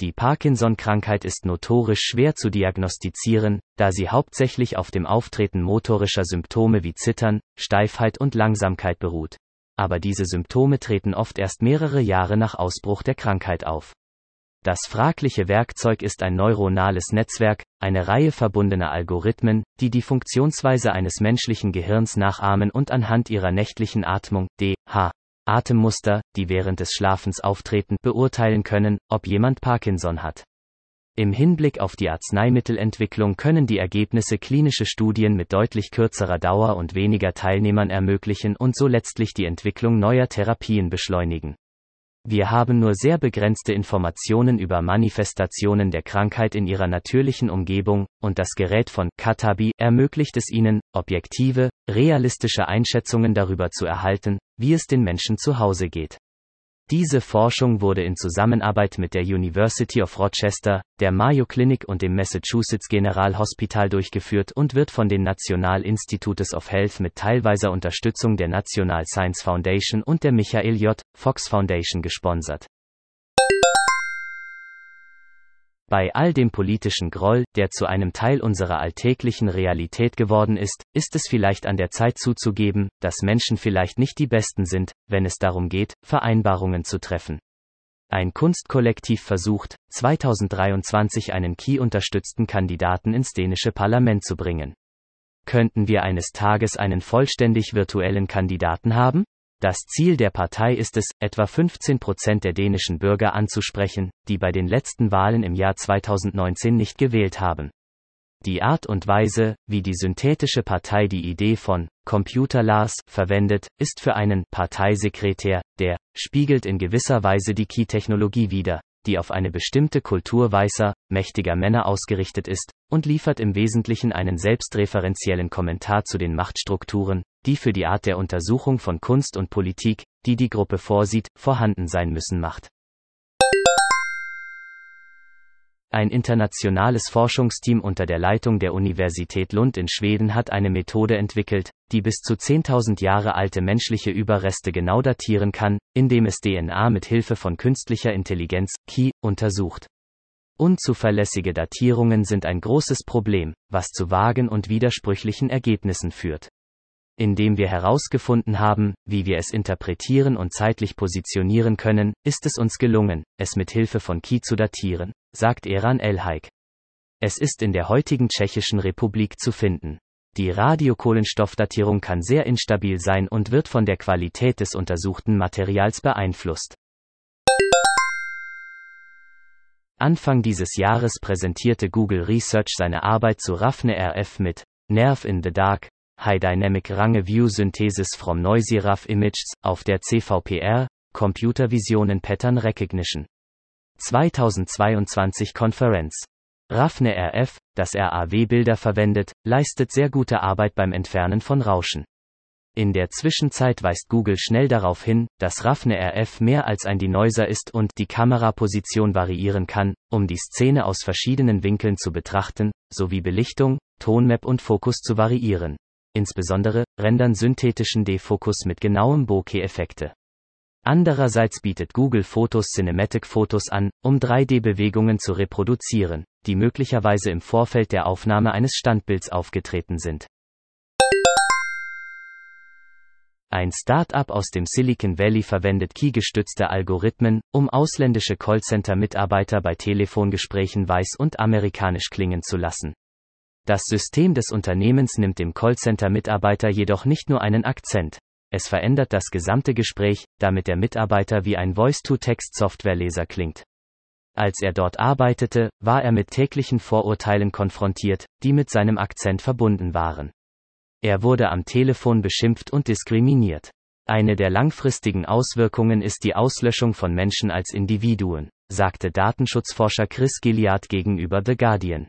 Die Parkinson-Krankheit ist notorisch schwer zu diagnostizieren, da sie hauptsächlich auf dem Auftreten motorischer Symptome wie Zittern, Steifheit und Langsamkeit beruht. Aber diese Symptome treten oft erst mehrere Jahre nach Ausbruch der Krankheit auf. Das fragliche Werkzeug ist ein neuronales Netzwerk, eine Reihe verbundener Algorithmen, die die Funktionsweise eines menschlichen Gehirns nachahmen und anhand ihrer nächtlichen Atmung, DH, Atemmuster, die während des Schlafens auftreten, beurteilen können, ob jemand Parkinson hat. Im Hinblick auf die Arzneimittelentwicklung können die Ergebnisse klinische Studien mit deutlich kürzerer Dauer und weniger Teilnehmern ermöglichen und so letztlich die Entwicklung neuer Therapien beschleunigen. Wir haben nur sehr begrenzte Informationen über Manifestationen der Krankheit in ihrer natürlichen Umgebung, und das Gerät von Katabi ermöglicht es ihnen, objektive, realistische Einschätzungen darüber zu erhalten, wie es den Menschen zu Hause geht. Diese Forschung wurde in Zusammenarbeit mit der University of Rochester, der Mayo Clinic und dem Massachusetts General Hospital durchgeführt und wird von den National Institutes of Health mit teilweiser Unterstützung der National Science Foundation und der Michael J. Fox Foundation gesponsert. Bei all dem politischen Groll, der zu einem Teil unserer alltäglichen Realität geworden ist, ist es vielleicht an der Zeit zuzugeben, dass Menschen vielleicht nicht die Besten sind, wenn es darum geht, Vereinbarungen zu treffen. Ein Kunstkollektiv versucht, 2023 einen Key-unterstützten Kandidaten ins dänische Parlament zu bringen. Könnten wir eines Tages einen vollständig virtuellen Kandidaten haben? Das Ziel der Partei ist es, etwa 15 Prozent der dänischen Bürger anzusprechen, die bei den letzten Wahlen im Jahr 2019 nicht gewählt haben. Die Art und Weise, wie die synthetische Partei die Idee von Computer Lars verwendet, ist für einen Parteisekretär, der spiegelt in gewisser Weise die Key-Technologie wider, die auf eine bestimmte Kultur weißer, mächtiger Männer ausgerichtet ist, und liefert im Wesentlichen einen selbstreferenziellen Kommentar zu den Machtstrukturen, die für die Art der Untersuchung von Kunst und Politik, die die Gruppe vorsieht, vorhanden sein müssen macht. Ein internationales Forschungsteam unter der Leitung der Universität Lund in Schweden hat eine Methode entwickelt, die bis zu 10.000 Jahre alte menschliche Überreste genau datieren kann, indem es DNA mit Hilfe von künstlicher Intelligenz, KI, untersucht. Unzuverlässige Datierungen sind ein großes Problem, was zu vagen und widersprüchlichen Ergebnissen führt indem wir herausgefunden haben, wie wir es interpretieren und zeitlich positionieren können, ist es uns gelungen, es mit Hilfe von Ki zu datieren, sagt Eran Elhaik. Es ist in der heutigen Tschechischen Republik zu finden. Die Radiokohlenstoffdatierung kann sehr instabil sein und wird von der Qualität des untersuchten Materials beeinflusst. Anfang dieses Jahres präsentierte Google Research seine Arbeit zu Raphne RF mit Nerve in the Dark, High Dynamic Range View Synthesis from Noisy Rough Images auf der CVPR, Computer Vision Pattern Recognition. 2022 Konferenz. Raphne RF, das RAW-Bilder verwendet, leistet sehr gute Arbeit beim Entfernen von Rauschen. In der Zwischenzeit weist Google schnell darauf hin, dass Raphne RF mehr als ein Denoiser ist und die Kameraposition variieren kann, um die Szene aus verschiedenen Winkeln zu betrachten, sowie Belichtung, Tonmap und Fokus zu variieren insbesondere, rendern synthetischen Defokus mit genauem Bokeh-Effekte. Andererseits bietet Google Fotos Cinematic Fotos an, um 3D-Bewegungen zu reproduzieren, die möglicherweise im Vorfeld der Aufnahme eines Standbilds aufgetreten sind. Ein Start-up aus dem Silicon Valley verwendet Key-gestützte Algorithmen, um ausländische Callcenter-Mitarbeiter bei Telefongesprächen weiß und amerikanisch klingen zu lassen. Das System des Unternehmens nimmt dem Callcenter-Mitarbeiter jedoch nicht nur einen Akzent. Es verändert das gesamte Gespräch, damit der Mitarbeiter wie ein Voice-to-Text-Softwareleser klingt. Als er dort arbeitete, war er mit täglichen Vorurteilen konfrontiert, die mit seinem Akzent verbunden waren. Er wurde am Telefon beschimpft und diskriminiert. Eine der langfristigen Auswirkungen ist die Auslöschung von Menschen als Individuen, sagte Datenschutzforscher Chris Gilliard gegenüber The Guardian.